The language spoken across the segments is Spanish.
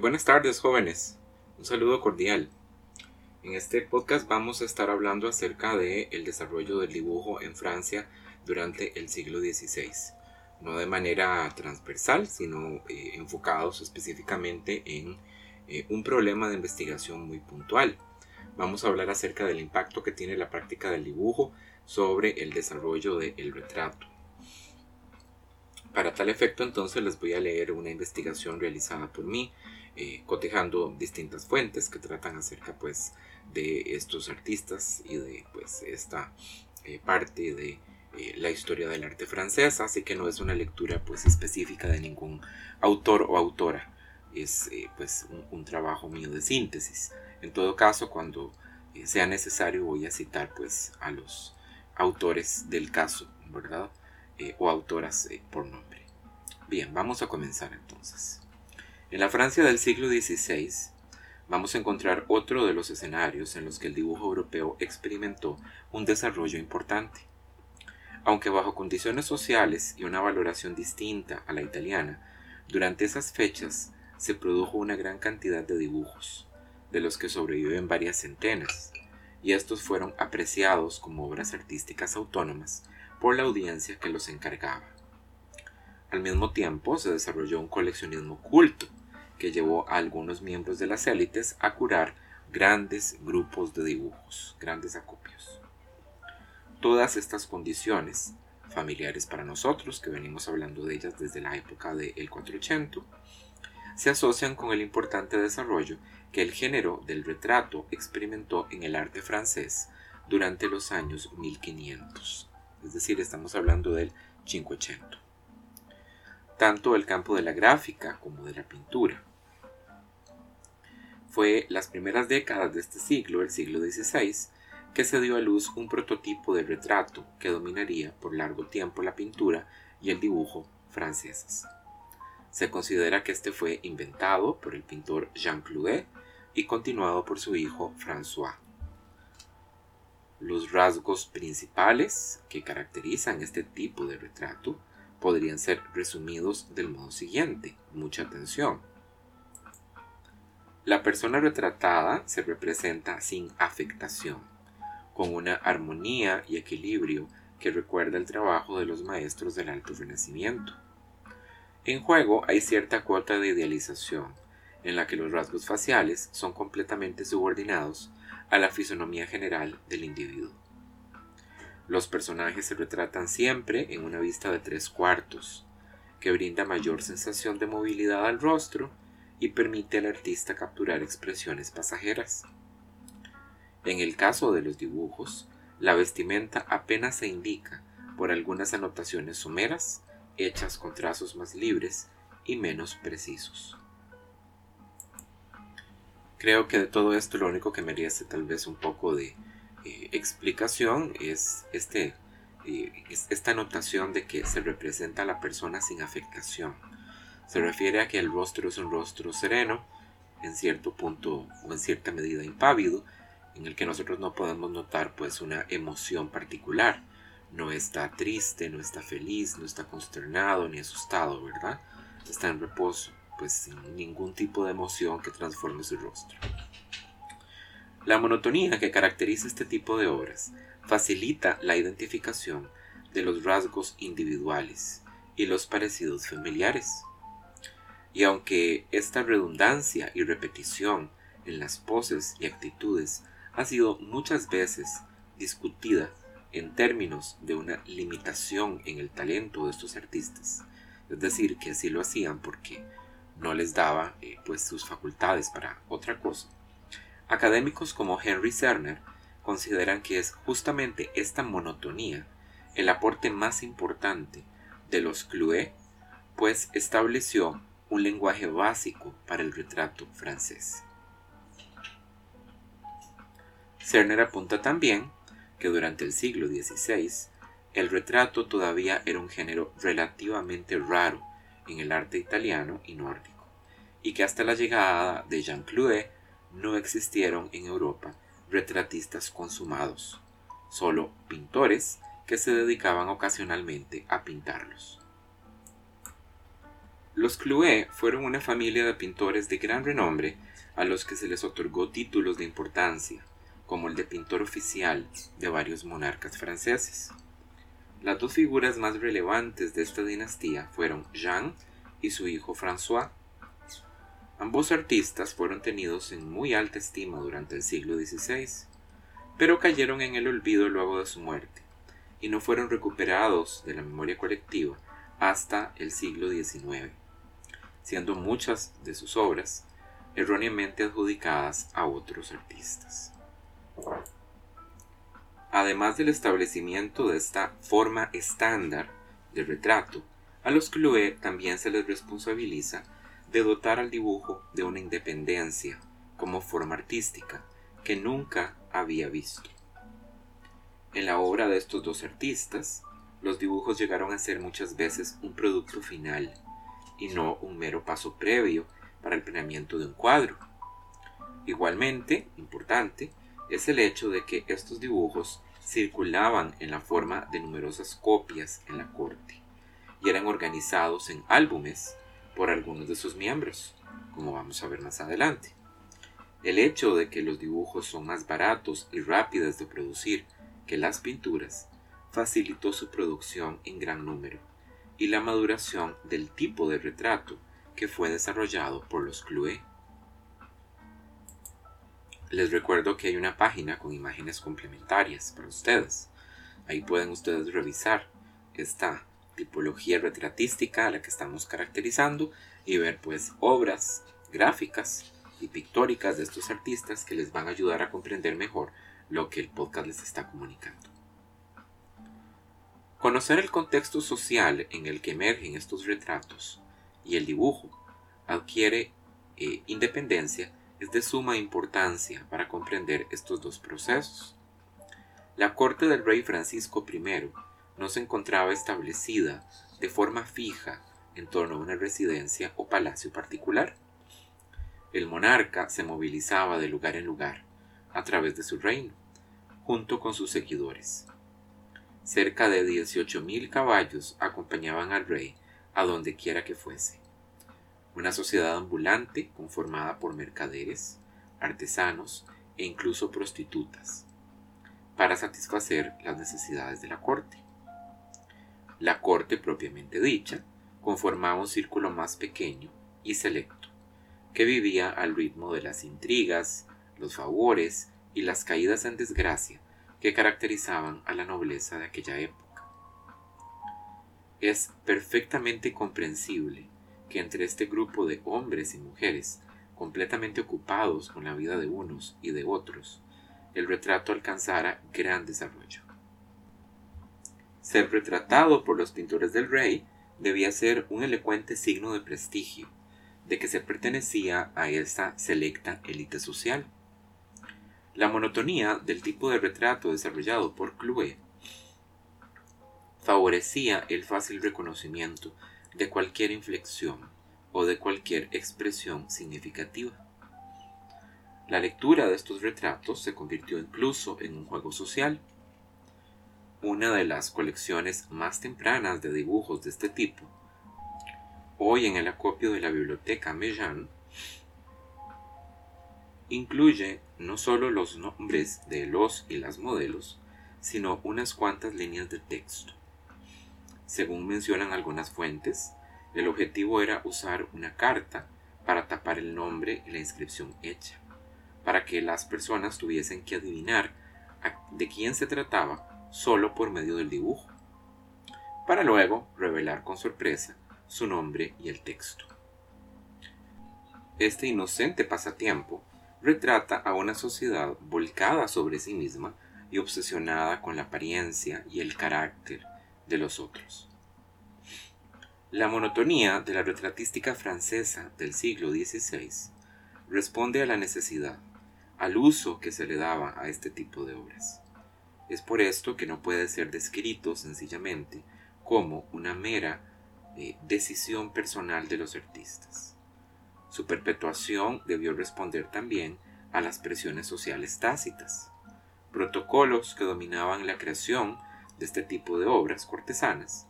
Buenas tardes jóvenes, un saludo cordial. En este podcast vamos a estar hablando acerca de el desarrollo del dibujo en Francia durante el siglo XVI, no de manera transversal, sino eh, enfocados específicamente en eh, un problema de investigación muy puntual. Vamos a hablar acerca del impacto que tiene la práctica del dibujo sobre el desarrollo del retrato. Para tal efecto entonces les voy a leer una investigación realizada por mí, eh, cotejando distintas fuentes que tratan acerca pues de estos artistas y de pues esta eh, parte de eh, la historia del arte francesa, así que no es una lectura pues específica de ningún autor o autora, es pues un, un, trabajo mío de síntesis. En todo caso, cuando sea necesario voy a citar pues a los autores del caso, ¿verdad? O autoras por nombre. Bien, vamos a comenzar entonces. En la Francia del siglo XVI vamos a encontrar otro de los escenarios en los que el dibujo europeo experimentó un desarrollo importante. Aunque bajo condiciones sociales y una valoración distinta a la italiana, durante esas fechas se produjo una gran cantidad de dibujos, de los que sobreviven varias centenas, y estos fueron apreciados como obras artísticas autónomas por la audiencia que los encargaba. Al mismo tiempo se desarrolló un coleccionismo culto que llevó a algunos miembros de las élites a curar grandes grupos de dibujos, grandes acopios. Todas estas condiciones, familiares para nosotros, que venimos hablando de ellas desde la época del 480, se asocian con el importante desarrollo que el género del retrato experimentó en el arte francés durante los años 1500 es decir, estamos hablando del 580. Tanto el campo de la gráfica como de la pintura. Fue las primeras décadas de este siglo, el siglo XVI, que se dio a luz un prototipo de retrato que dominaría por largo tiempo la pintura y el dibujo franceses. Se considera que este fue inventado por el pintor Jean Clouet y continuado por su hijo François. Los rasgos principales que caracterizan este tipo de retrato podrían ser resumidos del modo siguiente. Mucha atención. La persona retratada se representa sin afectación, con una armonía y equilibrio que recuerda el trabajo de los maestros del Alto Renacimiento. En juego hay cierta cuota de idealización, en la que los rasgos faciales son completamente subordinados a la fisonomía general del individuo. Los personajes se retratan siempre en una vista de tres cuartos, que brinda mayor sensación de movilidad al rostro y permite al artista capturar expresiones pasajeras. En el caso de los dibujos, la vestimenta apenas se indica por algunas anotaciones someras hechas con trazos más libres y menos precisos. Creo que de todo esto lo único que merece tal vez un poco de eh, explicación es este, eh, esta notación de que se representa a la persona sin afectación. Se refiere a que el rostro es un rostro sereno, en cierto punto o en cierta medida impávido, en el que nosotros no podemos notar pues una emoción particular. No está triste, no está feliz, no está consternado ni asustado, ¿verdad? Está en reposo pues sin ningún tipo de emoción que transforme su rostro. La monotonía que caracteriza este tipo de obras facilita la identificación de los rasgos individuales y los parecidos familiares. Y aunque esta redundancia y repetición en las poses y actitudes ha sido muchas veces discutida en términos de una limitación en el talento de estos artistas, es decir, que así lo hacían porque no les daba eh, pues sus facultades para otra cosa. Académicos como Henry Cerner consideran que es justamente esta monotonía el aporte más importante de los Clouet, pues estableció un lenguaje básico para el retrato francés. Cerner apunta también que durante el siglo XVI el retrato todavía era un género relativamente raro en el arte italiano y nórdico, y que hasta la llegada de Jean Clouet no existieron en Europa retratistas consumados, solo pintores que se dedicaban ocasionalmente a pintarlos. Los Clouet fueron una familia de pintores de gran renombre a los que se les otorgó títulos de importancia, como el de pintor oficial de varios monarcas franceses. Las dos figuras más relevantes de esta dinastía fueron Jean y su hijo François. Ambos artistas fueron tenidos en muy alta estima durante el siglo XVI, pero cayeron en el olvido luego de su muerte y no fueron recuperados de la memoria colectiva hasta el siglo XIX, siendo muchas de sus obras erróneamente adjudicadas a otros artistas. Además del establecimiento de esta forma estándar de retrato, a los Clouet también se les responsabiliza de dotar al dibujo de una independencia como forma artística que nunca había visto. En la obra de estos dos artistas, los dibujos llegaron a ser muchas veces un producto final y no un mero paso previo para el planeamiento de un cuadro. Igualmente, importante, es el hecho de que estos dibujos circulaban en la forma de numerosas copias en la corte y eran organizados en álbumes por algunos de sus miembros, como vamos a ver más adelante. El hecho de que los dibujos son más baratos y rápidos de producir que las pinturas facilitó su producción en gran número y la maduración del tipo de retrato que fue desarrollado por los Clouet. Les recuerdo que hay una página con imágenes complementarias para ustedes. Ahí pueden ustedes revisar esta tipología retratística a la que estamos caracterizando y ver pues obras gráficas y pictóricas de estos artistas que les van a ayudar a comprender mejor lo que el podcast les está comunicando. Conocer el contexto social en el que emergen estos retratos y el dibujo adquiere eh, independencia es de suma importancia para comprender estos dos procesos. La corte del rey Francisco I no se encontraba establecida de forma fija en torno a una residencia o palacio particular. El monarca se movilizaba de lugar en lugar a través de su reino, junto con sus seguidores. Cerca de 18.000 caballos acompañaban al rey a donde quiera que fuese una sociedad ambulante conformada por mercaderes, artesanos e incluso prostitutas, para satisfacer las necesidades de la corte. La corte propiamente dicha conformaba un círculo más pequeño y selecto, que vivía al ritmo de las intrigas, los favores y las caídas en desgracia que caracterizaban a la nobleza de aquella época. Es perfectamente comprensible entre este grupo de hombres y mujeres, completamente ocupados con la vida de unos y de otros, el retrato alcanzara gran desarrollo. Ser retratado por los pintores del rey debía ser un elocuente signo de prestigio, de que se pertenecía a esta selecta élite social. La monotonía del tipo de retrato desarrollado por Clouet favorecía el fácil reconocimiento de cualquier inflexión o de cualquier expresión significativa. La lectura de estos retratos se convirtió incluso en un juego social. Una de las colecciones más tempranas de dibujos de este tipo, hoy en el acopio de la biblioteca Mellán, incluye no solo los nombres de los y las modelos, sino unas cuantas líneas de texto. Según mencionan algunas fuentes, el objetivo era usar una carta para tapar el nombre y la inscripción hecha, para que las personas tuviesen que adivinar de quién se trataba solo por medio del dibujo, para luego revelar con sorpresa su nombre y el texto. Este inocente pasatiempo retrata a una sociedad volcada sobre sí misma y obsesionada con la apariencia y el carácter de los otros. La monotonía de la retratística francesa del siglo XVI responde a la necesidad, al uso que se le daba a este tipo de obras. Es por esto que no puede ser descrito sencillamente como una mera eh, decisión personal de los artistas. Su perpetuación debió responder también a las presiones sociales tácitas, protocolos que dominaban la creación de este tipo de obras cortesanas,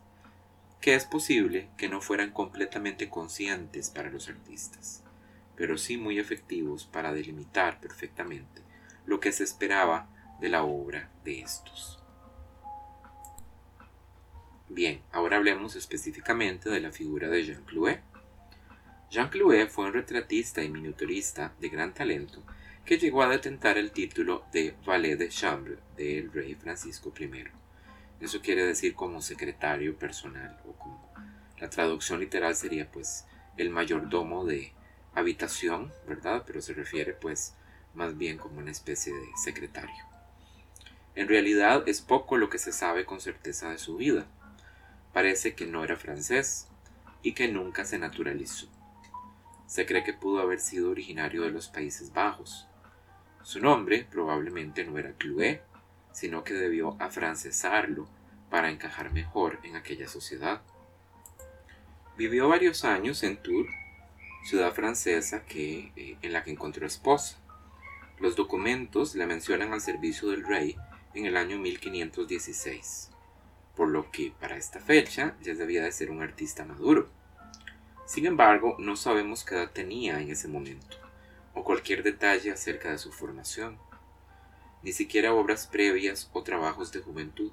que es posible que no fueran completamente conscientes para los artistas, pero sí muy efectivos para delimitar perfectamente lo que se esperaba de la obra de estos. Bien, ahora hablemos específicamente de la figura de Jean Clouet. Jean Clouet fue un retratista y miniaturista de gran talento que llegó a detentar el título de valet de chambre del rey Francisco I. Eso quiere decir como secretario personal o como la traducción literal sería pues el mayordomo de habitación, ¿verdad? Pero se refiere pues más bien como una especie de secretario. En realidad es poco lo que se sabe con certeza de su vida. Parece que no era francés y que nunca se naturalizó. Se cree que pudo haber sido originario de los Países Bajos. Su nombre probablemente no era Clouet, sino que debió afrancesarlo para encajar mejor en aquella sociedad. Vivió varios años en Tours, ciudad francesa que, eh, en la que encontró esposa. Los documentos le mencionan al servicio del rey en el año 1516 por lo que para esta fecha ya debía de ser un artista maduro. Sin embargo, no sabemos qué edad tenía en ese momento, o cualquier detalle acerca de su formación, ni siquiera obras previas o trabajos de juventud.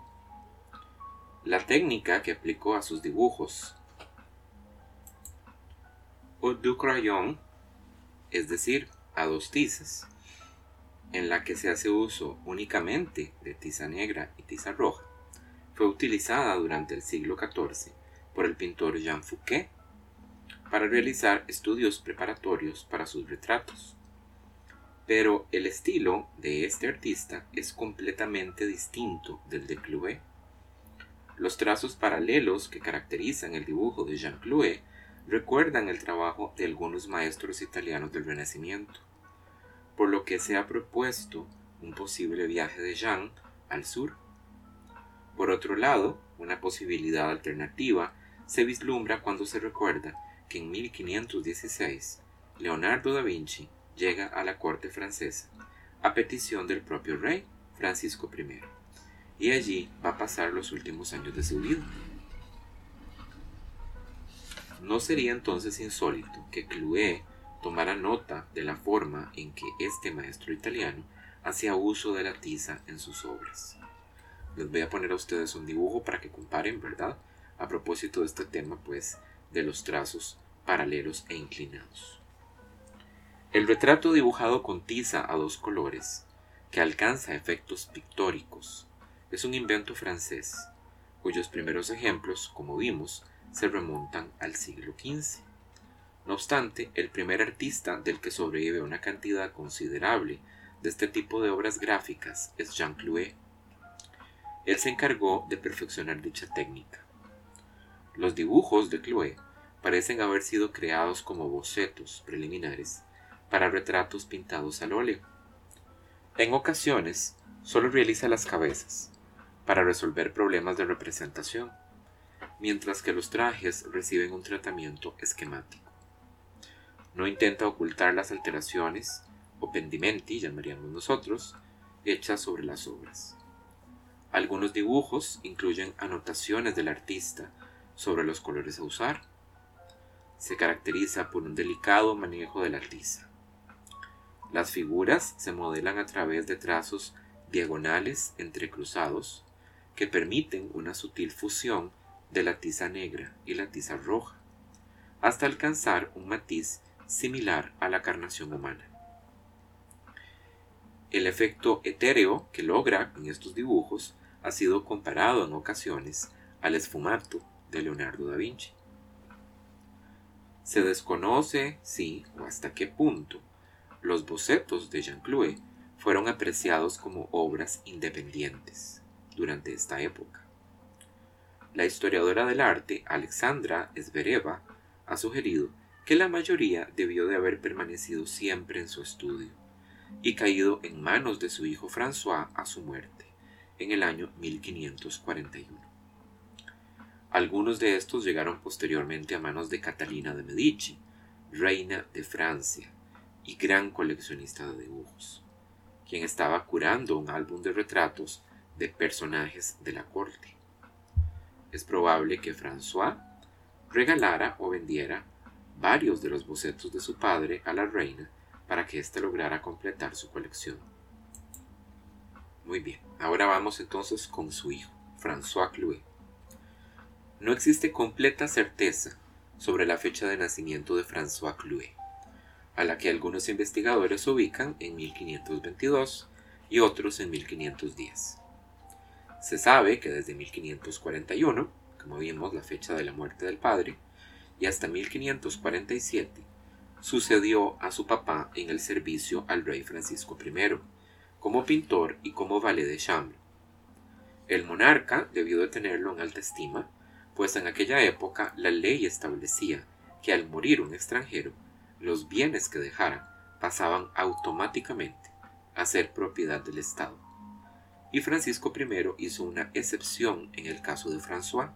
La técnica que aplicó a sus dibujos, o du crayon, es decir, a dos tizas, en la que se hace uso únicamente de tiza negra y tiza roja, fue utilizada durante el siglo XIV por el pintor Jean Fouquet para realizar estudios preparatorios para sus retratos. Pero el estilo de este artista es completamente distinto del de Clouet. Los trazos paralelos que caracterizan el dibujo de Jean Clouet recuerdan el trabajo de algunos maestros italianos del Renacimiento, por lo que se ha propuesto un posible viaje de Jean al sur por otro lado, una posibilidad alternativa se vislumbra cuando se recuerda que en 1516 Leonardo da Vinci llega a la corte francesa a petición del propio rey Francisco I, y allí va a pasar los últimos años de su vida. No sería entonces insólito que Clouet tomara nota de la forma en que este maestro italiano hacía uso de la tiza en sus obras. Les voy a poner a ustedes un dibujo para que comparen, ¿verdad? A propósito de este tema, pues, de los trazos paralelos e inclinados. El retrato dibujado con tiza a dos colores, que alcanza efectos pictóricos, es un invento francés, cuyos primeros ejemplos, como vimos, se remontan al siglo XV. No obstante, el primer artista del que sobrevive una cantidad considerable de este tipo de obras gráficas es Jean Clouet, él se encargó de perfeccionar dicha técnica. Los dibujos de Chloé parecen haber sido creados como bocetos preliminares para retratos pintados al óleo. En ocasiones, solo realiza las cabezas para resolver problemas de representación, mientras que los trajes reciben un tratamiento esquemático. No intenta ocultar las alteraciones, o pendimenti, llamaríamos nosotros, hechas sobre las obras. Algunos dibujos incluyen anotaciones del artista sobre los colores a usar. Se caracteriza por un delicado manejo de la tiza. Las figuras se modelan a través de trazos diagonales entrecruzados que permiten una sutil fusión de la tiza negra y la tiza roja, hasta alcanzar un matiz similar a la carnación humana. El efecto etéreo que logra en estos dibujos ha sido comparado en ocasiones al esfumato de Leonardo da Vinci. Se desconoce si o hasta qué punto los bocetos de Jean Clouet fueron apreciados como obras independientes durante esta época. La historiadora del arte Alexandra Esbereva ha sugerido que la mayoría debió de haber permanecido siempre en su estudio y caído en manos de su hijo François a su muerte en el año 1541. Algunos de estos llegaron posteriormente a manos de Catalina de Medici, reina de Francia y gran coleccionista de dibujos, quien estaba curando un álbum de retratos de personajes de la corte. es probable que François regalara o vendiera varios de los bocetos de su padre a la reina para que éste lograra completar su colección. Muy bien, ahora vamos entonces con su hijo, François Clouet. No existe completa certeza sobre la fecha de nacimiento de François Clouet, a la que algunos investigadores ubican en 1522 y otros en 1510. Se sabe que desde 1541, como vimos la fecha de la muerte del padre, y hasta 1547, sucedió a su papá en el servicio al rey Francisco I, como pintor y como valet de chambre. El monarca debió de tenerlo en alta estima, pues en aquella época la ley establecía que al morir un extranjero, los bienes que dejara pasaban automáticamente a ser propiedad del Estado. Y Francisco I hizo una excepción en el caso de François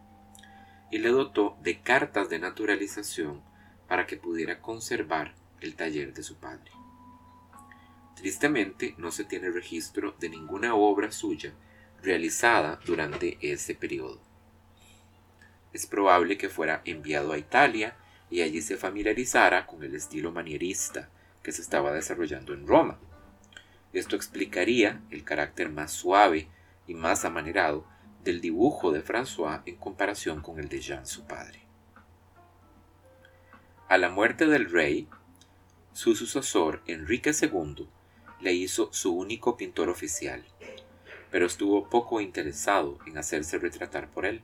y le dotó de cartas de naturalización para que pudiera conservar el taller de su padre. Tristemente no se tiene registro de ninguna obra suya realizada durante ese periodo. Es probable que fuera enviado a Italia y allí se familiarizara con el estilo manierista que se estaba desarrollando en Roma. Esto explicaría el carácter más suave y más amanerado del dibujo de François en comparación con el de Jean, su padre. A la muerte del rey, su sucesor, Enrique II, le hizo su único pintor oficial, pero estuvo poco interesado en hacerse retratar por él.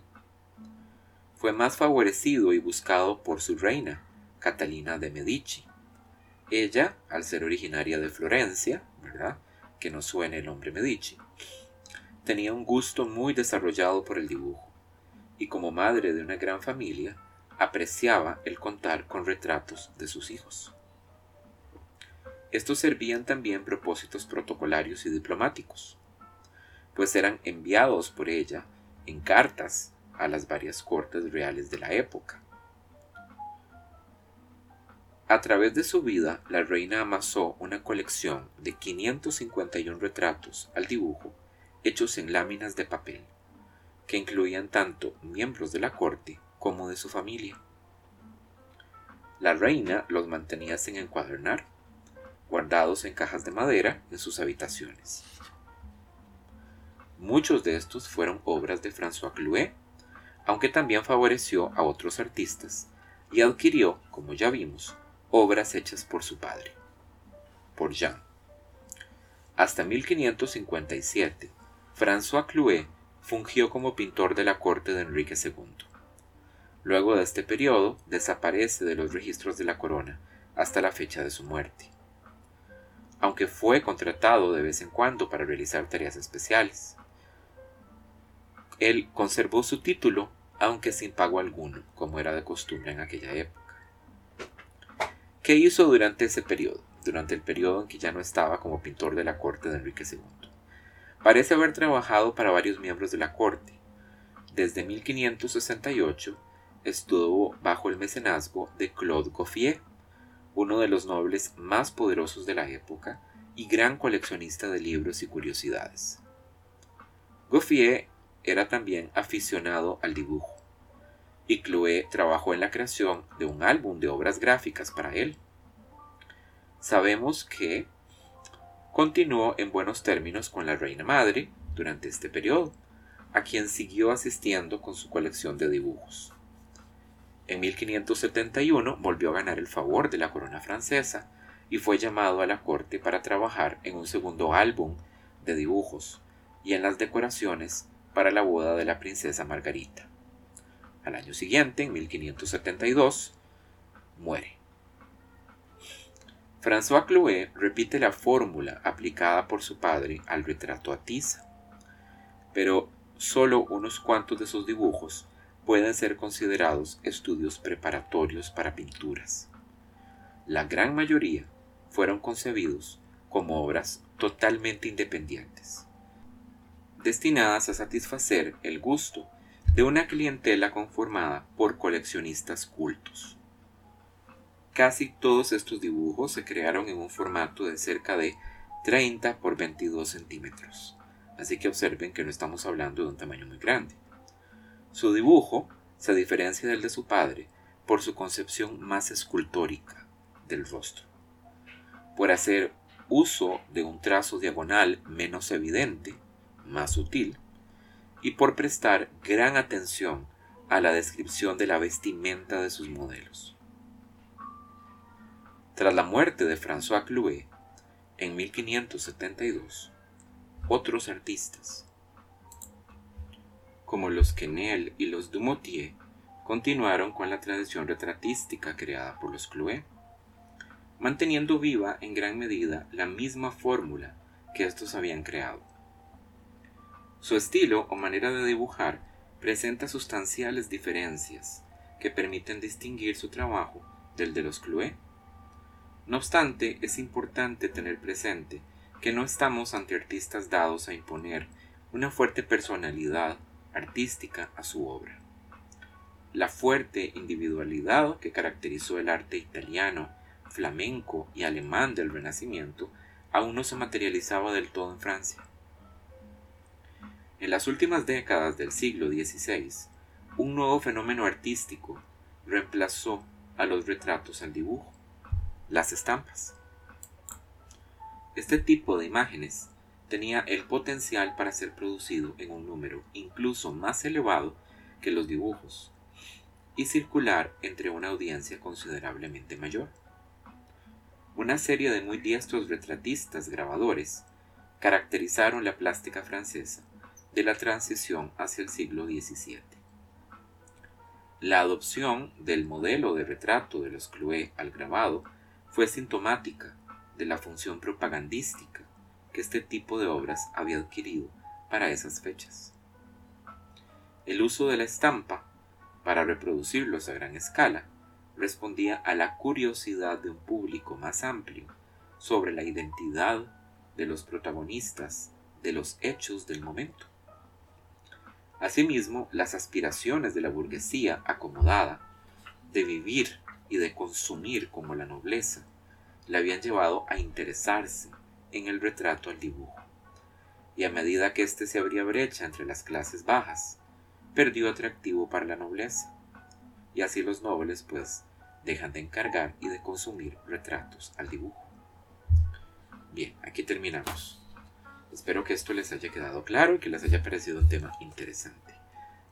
Fue más favorecido y buscado por su reina, Catalina de Medici. Ella, al ser originaria de Florencia, ¿verdad? Que no suene el nombre Medici, tenía un gusto muy desarrollado por el dibujo, y como madre de una gran familia, apreciaba el contar con retratos de sus hijos. Estos servían también propósitos protocolarios y diplomáticos, pues eran enviados por ella en cartas a las varias cortes reales de la época. A través de su vida, la reina amasó una colección de 551 retratos al dibujo hechos en láminas de papel, que incluían tanto miembros de la corte como de su familia. La reina los mantenía sin encuadernar, guardados en cajas de madera en sus habitaciones. Muchos de estos fueron obras de François Clouet, aunque también favoreció a otros artistas y adquirió, como ya vimos, obras hechas por su padre, por Jean. Hasta 1557, François Clouet fungió como pintor de la corte de Enrique II. Luego de este periodo, desaparece de los registros de la corona hasta la fecha de su muerte, aunque fue contratado de vez en cuando para realizar tareas especiales. Él conservó su título, aunque sin pago alguno, como era de costumbre en aquella época. ¿Qué hizo durante ese periodo? Durante el periodo en que ya no estaba como pintor de la corte de Enrique II. Parece haber trabajado para varios miembros de la corte. Desde 1568 estuvo bajo el mecenazgo de Claude Goffier, uno de los nobles más poderosos de la época y gran coleccionista de libros y curiosidades. Goffier era también aficionado al dibujo, y Clouet trabajó en la creación de un álbum de obras gráficas para él. Sabemos que continuó en buenos términos con la reina madre durante este periodo, a quien siguió asistiendo con su colección de dibujos. En 1571 volvió a ganar el favor de la corona francesa y fue llamado a la corte para trabajar en un segundo álbum de dibujos y en las decoraciones para la boda de la princesa Margarita. Al año siguiente, en 1572, muere. François Clouet repite la fórmula aplicada por su padre al retrato a tiza, pero solo unos cuantos de sus dibujos pueden ser considerados estudios preparatorios para pinturas. La gran mayoría fueron concebidos como obras totalmente independientes, destinadas a satisfacer el gusto de una clientela conformada por coleccionistas cultos. Casi todos estos dibujos se crearon en un formato de cerca de 30 por 22 centímetros, así que observen que no estamos hablando de un tamaño muy grande. Su dibujo se diferencia del de su padre por su concepción más escultórica del rostro, por hacer uso de un trazo diagonal menos evidente, más sutil, y por prestar gran atención a la descripción de la vestimenta de sus modelos. Tras la muerte de François Clouet en 1572, otros artistas, como los Quesnel y los Dumotier, continuaron con la tradición retratística creada por los Clouet, manteniendo viva en gran medida la misma fórmula que estos habían creado. Su estilo o manera de dibujar presenta sustanciales diferencias que permiten distinguir su trabajo del de los Clouet. No obstante, es importante tener presente que no estamos ante artistas dados a imponer una fuerte personalidad artística a su obra. La fuerte individualidad que caracterizó el arte italiano, flamenco y alemán del Renacimiento aún no se materializaba del todo en Francia. En las últimas décadas del siglo XVI, un nuevo fenómeno artístico reemplazó a los retratos al dibujo, las estampas. Este tipo de imágenes tenía el potencial para ser producido en un número incluso más elevado que los dibujos y circular entre una audiencia considerablemente mayor. Una serie de muy diestros retratistas grabadores caracterizaron la plástica francesa de la transición hacia el siglo XVII. La adopción del modelo de retrato de los Clouet al grabado fue sintomática de la función propagandística que este tipo de obras había adquirido para esas fechas. El uso de la estampa para reproducirlos a gran escala respondía a la curiosidad de un público más amplio sobre la identidad de los protagonistas de los hechos del momento. Asimismo, las aspiraciones de la burguesía acomodada de vivir y de consumir como la nobleza le habían llevado a interesarse en el retrato al dibujo. Y a medida que éste se abría brecha entre las clases bajas, perdió atractivo para la nobleza. Y así los nobles, pues, dejan de encargar y de consumir retratos al dibujo. Bien, aquí terminamos. Espero que esto les haya quedado claro y que les haya parecido un tema interesante.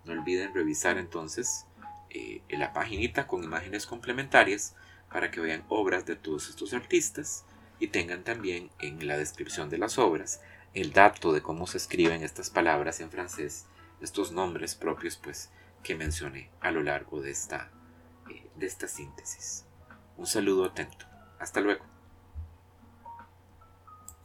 No olviden revisar entonces eh, la paginita con imágenes complementarias para que vean obras de todos estos artistas y tengan también en la descripción de las obras el dato de cómo se escriben estas palabras en francés, estos nombres propios pues que mencioné a lo largo de esta, eh, de esta síntesis. Un saludo atento. Hasta luego.